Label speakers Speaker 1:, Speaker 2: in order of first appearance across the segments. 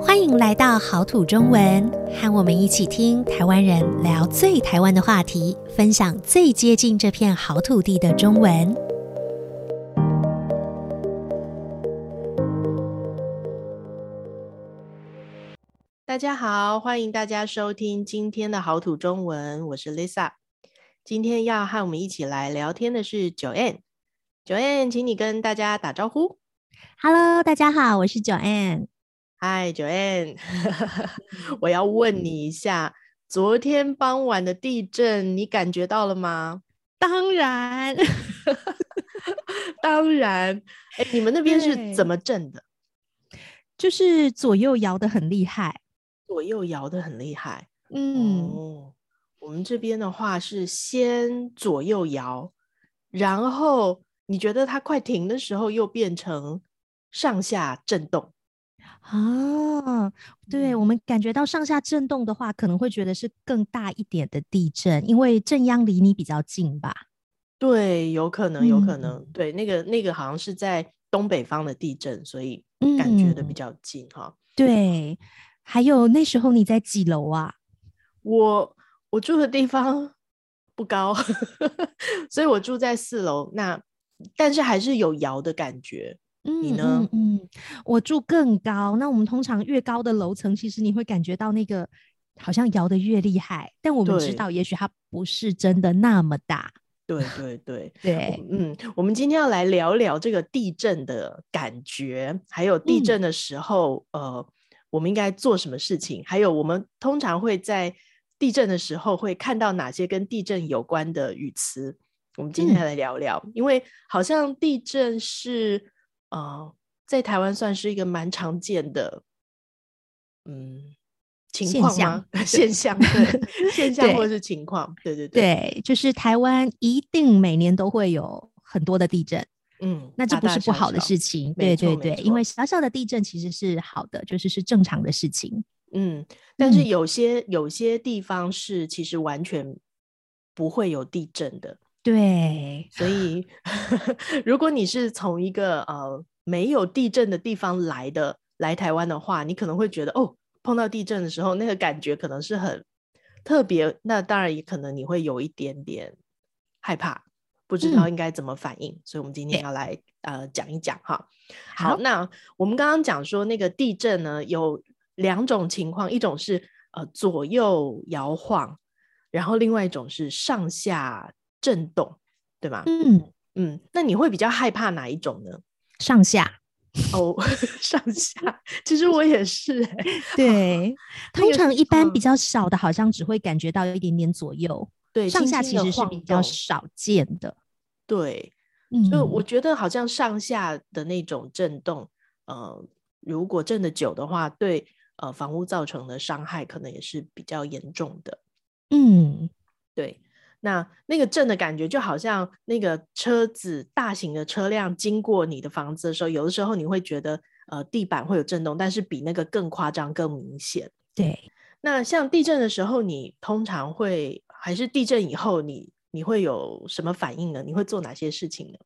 Speaker 1: 欢迎来到好土中文，和我们一起听台湾人聊最台湾的话题，分享最接近这片好土地的中文。
Speaker 2: 大家好，欢迎大家收听今天的好土中文，我是 Lisa。今天要和我们一起来聊天的是 Joanne，Joanne，请你跟大家打招呼。
Speaker 1: Hello，大家好，我是 Joanne。
Speaker 2: Hi，Joanne，我要问你一下，昨天傍晚的地震你感觉到了吗？
Speaker 1: 当然，
Speaker 2: 当然。哎，你们那边是怎么震的？
Speaker 1: 就是左右摇的很厉害，
Speaker 2: 左右摇的很厉害。
Speaker 1: 嗯、
Speaker 2: 哦，我们这边的话是先左右摇，然后你觉得它快停的时候，又变成上下震动。
Speaker 1: 啊，对，我们感觉到上下震动的话，可能会觉得是更大一点的地震，因为震央离你比较近吧？
Speaker 2: 对，有可能，有可能。嗯、对，那个那个好像是在东北方的地震，所以感觉的比较近哈、嗯。
Speaker 1: 对，还有那时候你在几楼啊？
Speaker 2: 我我住的地方不高，所以我住在四楼。那但是还是有摇的感觉。你呢？
Speaker 1: 嗯，嗯，我住更高。那我们通常越高的楼层，其实你会感觉到那个好像摇得越厉害。但我们知道，也许它不是真的那么大。
Speaker 2: 对对对
Speaker 1: 对，
Speaker 2: 嗯，我们今天要来聊聊这个地震的感觉，还有地震的时候，嗯、呃，我们应该做什么事情？还有我们通常会在地震的时候会看到哪些跟地震有关的语词？我们今天来聊聊，嗯、因为好像地震是。啊、呃，在台湾算是一个蛮常见的，嗯，情况吗？现象，现象，对，现象或者是情况，对对对，
Speaker 1: 对，就是台湾一定每年都会有很多的地震，
Speaker 2: 嗯，
Speaker 1: 那这不是不好的事情，大大小小，对对对，因为小小的地震其实是好的，就是是正常的事情，
Speaker 2: 嗯，但是有些、嗯、有些地方是其实完全不会有地震的。
Speaker 1: 对，
Speaker 2: 所以 如果你是从一个呃没有地震的地方来的来台湾的话，你可能会觉得哦，碰到地震的时候那个感觉可能是很特别。那当然也可能你会有一点点害怕，不知道应该怎么反应。嗯、所以我们今天要来呃讲一讲哈。好，好，那我们刚刚讲说那个地震呢有两种情况，一种是呃左右摇晃，然后另外一种是上下。震动，对吗？
Speaker 1: 嗯
Speaker 2: 嗯，那你会比较害怕哪一种呢？
Speaker 1: 上下
Speaker 2: 哦，上下，其实我也是、欸。
Speaker 1: 对，通常一般比较少的，好像只会感觉到有一点点左右。对，上下其实是比较少见的。
Speaker 2: 对，
Speaker 1: 嗯，
Speaker 2: 所以我觉得好像上下的那种震动，呃，如果震的久的话，对呃房屋造成的伤害可能也是比较严重的。
Speaker 1: 嗯，
Speaker 2: 对。那那个震的感觉，就好像那个车子大型的车辆经过你的房子的时候，有的时候你会觉得呃地板会有震动，但是比那个更夸张、更明显。
Speaker 1: 对。那
Speaker 2: 像地震的时候，你通常会还是地震以后你，你你会有什么反应呢？你会做哪些事情呢？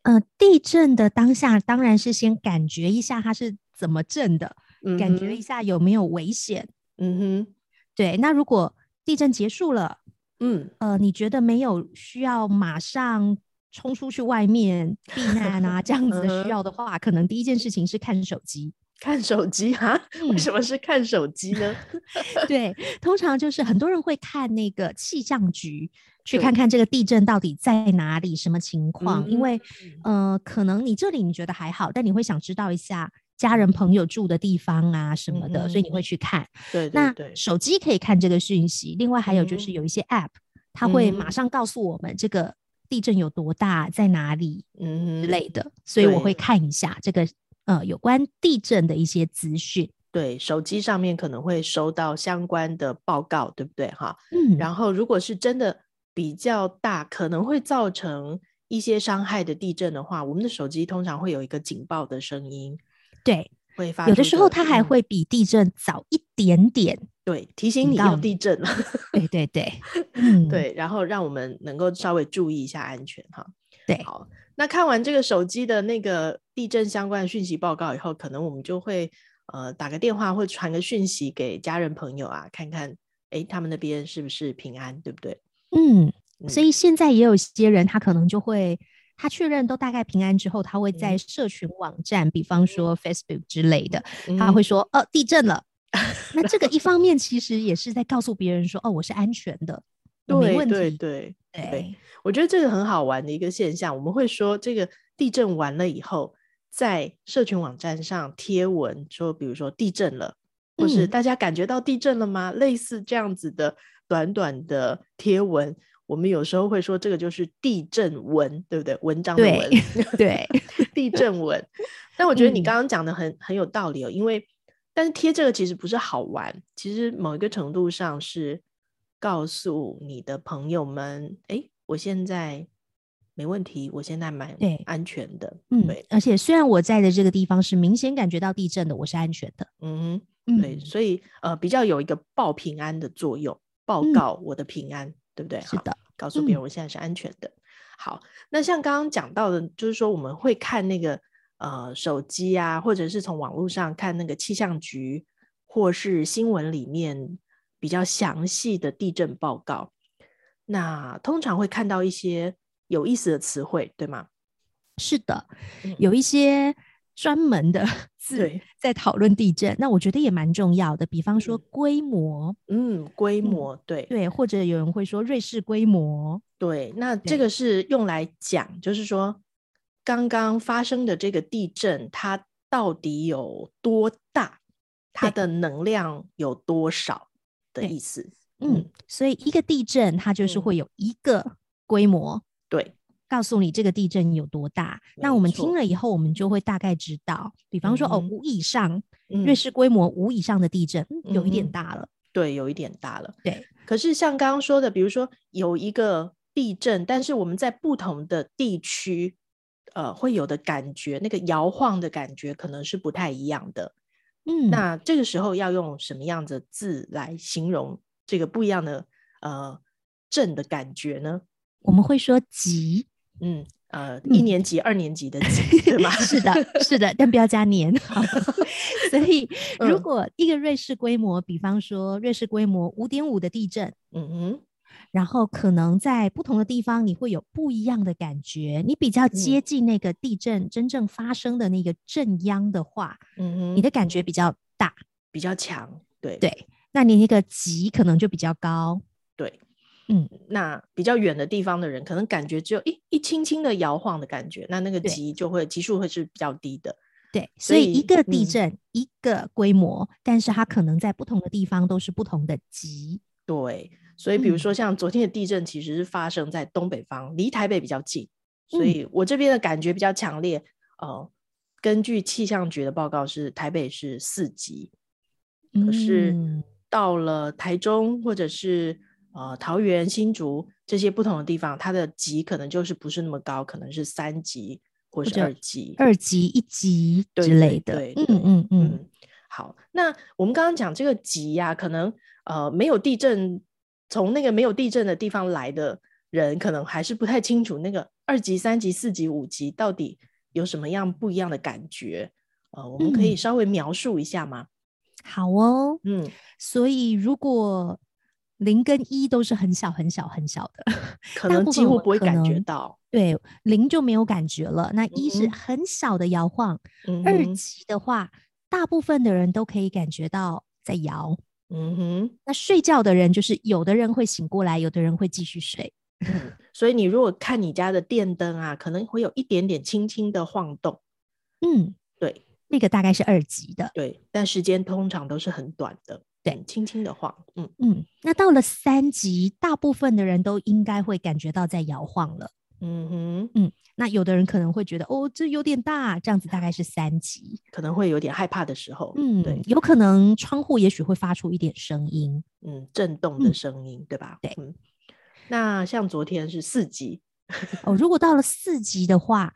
Speaker 1: 呃，地震的当下当然是先感觉一下它是怎么震的，嗯、感觉一下有没有危险。
Speaker 2: 嗯哼，
Speaker 1: 对。那如果地震结束了。
Speaker 2: 嗯，
Speaker 1: 呃，你觉得没有需要马上冲出去外面 避难啊？这样子的需要的话，可能第一件事情是看手机。
Speaker 2: 看手机哈？为什么是看手机呢？
Speaker 1: 对，通常就是很多人会看那个气象局，去看看这个地震到底在哪里，什么情况。因为，呃，可能你这里你觉得还好，但你会想知道一下。家人朋友住的地方啊什么的，嗯、所以你会去看。
Speaker 2: 对，对，对，
Speaker 1: 那手机可以看这个讯息。另外还有就是有一些 App，、嗯、它会马上告诉我们这个地震有多大，在哪里，嗯之类的。所以我会看一下这个呃有关地震的一些资讯。
Speaker 2: 对，手机上面可能会收到相关的报告，对不对？哈，
Speaker 1: 嗯。
Speaker 2: 然后如果是真的比较大，可能会造成一些伤害的地震的话，我们的手机通常会有一个警报的声音。
Speaker 1: 对，会发有的时候它还会比地震早一点点，嗯、
Speaker 2: 对，提醒你要地震了。
Speaker 1: 对对对，嗯，
Speaker 2: 对，然后让我们能够稍微注意一下安全哈。
Speaker 1: 对，
Speaker 2: 好，那看完这个手机的那个地震相关的讯息报告以后，可能我们就会呃打个电话或传个讯息给家人朋友啊，看看哎他们那边是不是平安，对不对？
Speaker 1: 嗯，所以现在也有些人他可能就会。他确认都大概平安之后，他会在社群网站，嗯、比方说 Facebook 之类的，嗯、他会说：“哦，地震了。”那这个一方面其实也是在告诉别人说：“哦，我是安全的，
Speaker 2: 对
Speaker 1: 没问题。”
Speaker 2: 对对对，我觉得这个很好玩的一个现象。我们会说，这个地震完了以后，在社群网站上贴文说，比如说地震了，或是大家感觉到地震了吗？嗯、类似这样子的短短的贴文。我们有时候会说这个就是地震文，对不对？文章的文，
Speaker 1: 对，对
Speaker 2: 地震文。但我觉得你刚刚讲的很、嗯、很有道理哦，因为但是贴这个其实不是好玩，其实某一个程度上是告诉你的朋友们，哎，我现在没问题，我现在蛮安全的，
Speaker 1: 嗯，
Speaker 2: 对。
Speaker 1: 而且虽然我在的这个地方是明显感觉到地震的，我是安全的，
Speaker 2: 嗯哼，对，所以呃比较有一个报平安的作用，报告我的平安。嗯对不对？
Speaker 1: 是的，
Speaker 2: 告诉别人我现在是安全的。嗯、好，那像刚刚讲到的，就是说我们会看那个呃手机啊，或者是从网络上看那个气象局或是新闻里面比较详细的地震报告。那通常会看到一些有意思的词汇，对吗？
Speaker 1: 是的，有一些。专门的 字在讨论地震，那我觉得也蛮重要的。比方说规模，
Speaker 2: 嗯，规模，对
Speaker 1: 对，或者有人会说瑞士规模，
Speaker 2: 对。那这个是用来讲，就是说刚刚发生的这个地震，它到底有多大，它的能量有多少的意思。
Speaker 1: 嗯，所以一个地震它就是会有一个规模，
Speaker 2: 对。
Speaker 1: 告诉你这个地震有多大，那我们听了以后，我们就会大概知道。比方说，嗯、哦，五以上，瑞士规模五以上的地震，嗯、有一点大了。
Speaker 2: 对，有一点大了。
Speaker 1: 对。
Speaker 2: 可是像刚刚说的，比如说有一个地震，但是我们在不同的地区，呃，会有的感觉，那个摇晃的感觉可能是不太一样的。嗯。那这个时候要用什么样的字来形容这个不一样的呃震的感觉呢？
Speaker 1: 我们会说级。
Speaker 2: 嗯呃，一年级、嗯、二年级的级对吗？
Speaker 1: 是的，是的，但不要加年。所以，如果一个瑞士规模，嗯、比方说瑞士规模五点五的地震，嗯哼，然后可能在不同的地方你会有不一样的感觉。你比较接近那个地震真正发生的那个震央的话，嗯哼，你的感觉比较大，
Speaker 2: 比较强。对
Speaker 1: 对，那你那个级可能就比较高。
Speaker 2: 对。嗯，那比较远的地方的人，可能感觉只有一一轻轻的摇晃的感觉，那那个级就会级数会是比较低的。
Speaker 1: 对，所以一个地震、嗯、一个规模，但是它可能在不同的地方都是不同的级。
Speaker 2: 对，所以比如说像昨天的地震，其实是发生在东北方，离、嗯、台北比较近，所以我这边的感觉比较强烈。嗯、呃，根据气象局的报告是台北是四级，可是到了台中或者是。呃，桃园、新竹这些不同的地方，它的级可能就是不是那么高，可能是三级或是二级、
Speaker 1: 二级、一级之类的。
Speaker 2: 嗯嗯嗯。好，那我们刚刚讲这个级呀、啊，可能呃没有地震，从那个没有地震的地方来的人，可能还是不太清楚那个二级、三级、四级、五级到底有什么样不一样的感觉。呃，我们可以稍微描述一下吗？
Speaker 1: 嗯、好哦，嗯，所以如果零跟一都是很小很小很小的，
Speaker 2: 可能几乎不会感觉到。
Speaker 1: 对，零就没有感觉了。那一是很小的摇晃，嗯、二级的话，大部分的人都可以感觉到在摇。嗯哼，那睡觉的人就是有的人会醒过来，有的人会继续睡。
Speaker 2: 嗯，所以你如果看你家的电灯啊，可能会有一点点轻轻的晃动。嗯，对，
Speaker 1: 那个大概是二级的。
Speaker 2: 对，但时间通常都是很短的。对，轻轻的晃，嗯。
Speaker 1: 嗯，那到了三级，大部分的人都应该会感觉到在摇晃了，嗯哼，嗯，那有的人可能会觉得，哦，这有点大，这样子大概是三级，
Speaker 2: 可能会有点害怕的时候，
Speaker 1: 嗯，对，有可能窗户也许会发出一点声音，
Speaker 2: 嗯，震动的声音，嗯、对吧？
Speaker 1: 对，
Speaker 2: 嗯，那像昨天是四级，
Speaker 1: 哦，如果到了四级的话。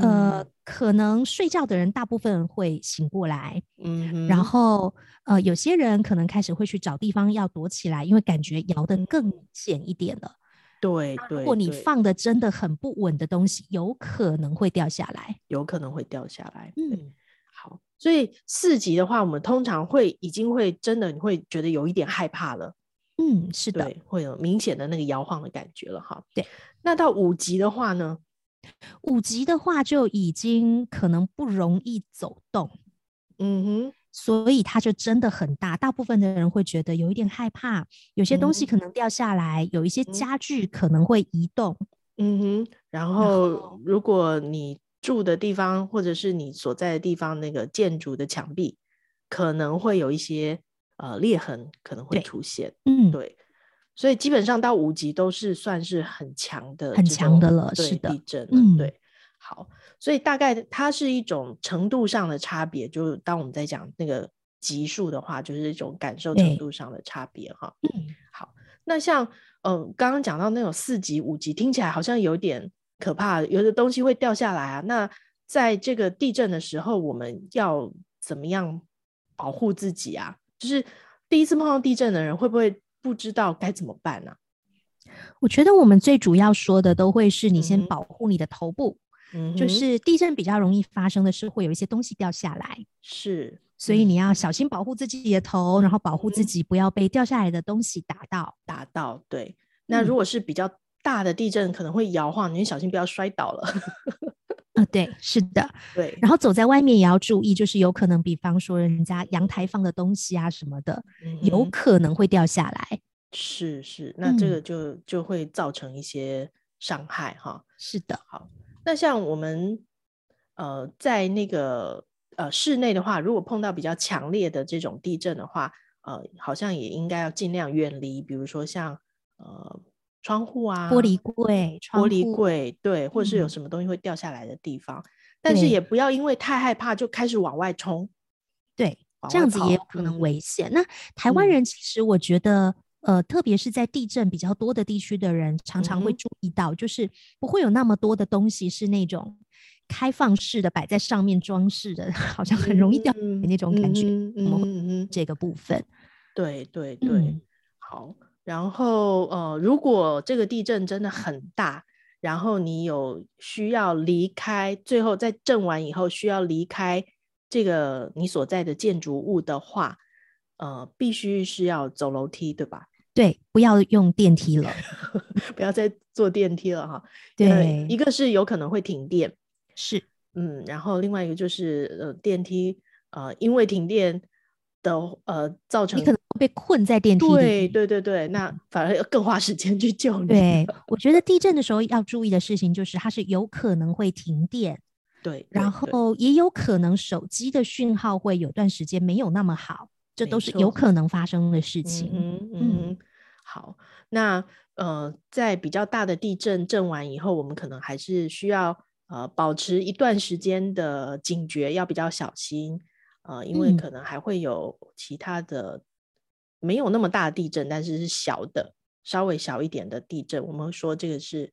Speaker 1: 呃，可能睡觉的人大部分会醒过来，嗯，然后呃，有些人可能开始会去找地方要躲起来，因为感觉摇得更明显一点了。
Speaker 2: 对对，
Speaker 1: 如果你放的真的很不稳的东西，有可能会掉下来，
Speaker 2: 有可能会掉下来。嗯，好。所以四级的话，我们通常会已经会真的你会觉得有一点害怕了。
Speaker 1: 嗯，是的，
Speaker 2: 对，会有明显的那个摇晃的感觉了哈。
Speaker 1: 对，
Speaker 2: 那到五级的话呢？
Speaker 1: 五级的话就已经可能不容易走动。
Speaker 2: 嗯哼，
Speaker 1: 所以它就真的很大，大部分的人会觉得有一点害怕，有些东西可能掉下来，嗯、有一些家具可能会移动。
Speaker 2: 嗯哼，然后如果你住的地方或者是你所在的地方那个建筑的墙壁可能会有一些。呃，裂痕可能会出现，
Speaker 1: 嗯，
Speaker 2: 对，所以基本上到五级都是算是很强的，
Speaker 1: 很强的了，
Speaker 2: 对，
Speaker 1: 是的，
Speaker 2: 地震，
Speaker 1: 嗯，
Speaker 2: 对，好，所以大概它是一种程度上的差别，就当我们在讲那个级数的话，就是一种感受程度上的差别哈，
Speaker 1: 嗯，
Speaker 2: 好，那像嗯，刚刚讲到那种四级、五级，听起来好像有点可怕，有的东西会掉下来啊，那在这个地震的时候，我们要怎么样保护自己啊？就是第一次碰到地震的人，会不会不知道该怎么办呢、啊？
Speaker 1: 我觉得我们最主要说的都会是你先保护你的头部。嗯，就是地震比较容易发生的是会有一些东西掉下来，
Speaker 2: 是，
Speaker 1: 所以你要小心保护自己的头，然后保护自己不要被掉下来的东西打到。
Speaker 2: 打到，对。那如果是比较大的地震，可能会摇晃，你小心不要摔倒了。
Speaker 1: 啊、呃，对，是的，
Speaker 2: 对。
Speaker 1: 然后走在外面也要注意，就是有可能，比方说人家阳台放的东西啊什么的，嗯、有可能会掉下来。
Speaker 2: 是是，那这个就、嗯、就会造成一些伤害哈。
Speaker 1: 是的，
Speaker 2: 好。那像我们呃在那个呃室内的话，如果碰到比较强烈的这种地震的话，呃，好像也应该要尽量远离，比如说像呃。窗户啊，
Speaker 1: 玻璃柜，
Speaker 2: 玻璃柜，对，或者是有什么东西会掉下来的地方，嗯、但是也不要因为太害怕就开始往外冲，
Speaker 1: 对，这样子也有可能危险。嗯、那台湾人其实我觉得，嗯、呃，特别是在地震比较多的地区的人，常常会注意到，就是不会有那么多的东西是那种开放式的摆在上面装饰的，好像很容易掉那种感觉。嗯嗯嗯，这个部分，
Speaker 2: 对对对，嗯、好。然后，呃，如果这个地震真的很大，然后你有需要离开，最后在震完以后需要离开这个你所在的建筑物的话，呃，必须是要走楼梯，对吧？
Speaker 1: 对，不要用电梯了，
Speaker 2: 不要再坐电梯了哈。
Speaker 1: 对，
Speaker 2: 一个是有可能会停电，
Speaker 1: 是，
Speaker 2: 嗯，然后另外一个就是，呃，电梯，呃，因为停电的，呃，造成你可能
Speaker 1: 被困在电梯里，
Speaker 2: 对对对对，那反而要更花时间去救你。
Speaker 1: 对，我觉得地震的时候要注意的事情就是，它是有可能会停电，
Speaker 2: 对，对，
Speaker 1: 然后也有可能手机的讯号会有段时间没有那么好，这都是有可能发生的事情。
Speaker 2: 嗯嗯，好，那呃，在比较大的地震震完以后，我们可能还是需要呃保持一段时间的警觉，要比较小心，呃，因为可能还会有其他的。没有那么大的地震，但是是小的，稍微小一点的地震。我们说这个是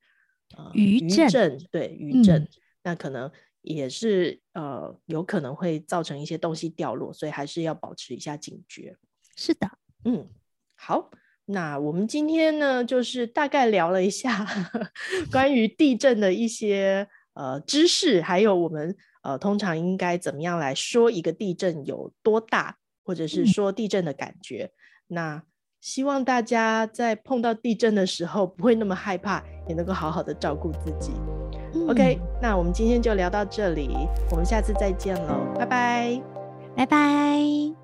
Speaker 2: 呃余震，余震，对，余震，嗯，那可能也是呃有可能会造成一些东西掉落，所以还是要保持一下警觉。
Speaker 1: 是的，
Speaker 2: 嗯，好，那我们今天呢，就是大概聊了一下 关于地震的一些呃知识，还有我们呃通常应该怎么样来说一个地震有多大，或者是说地震的感觉。嗯那希望大家在碰到地震的时候不会那么害怕，也能够好好的照顾自己。嗯、OK，那我们今天就聊到这里，我们下次再见喽，拜拜，
Speaker 1: 拜拜。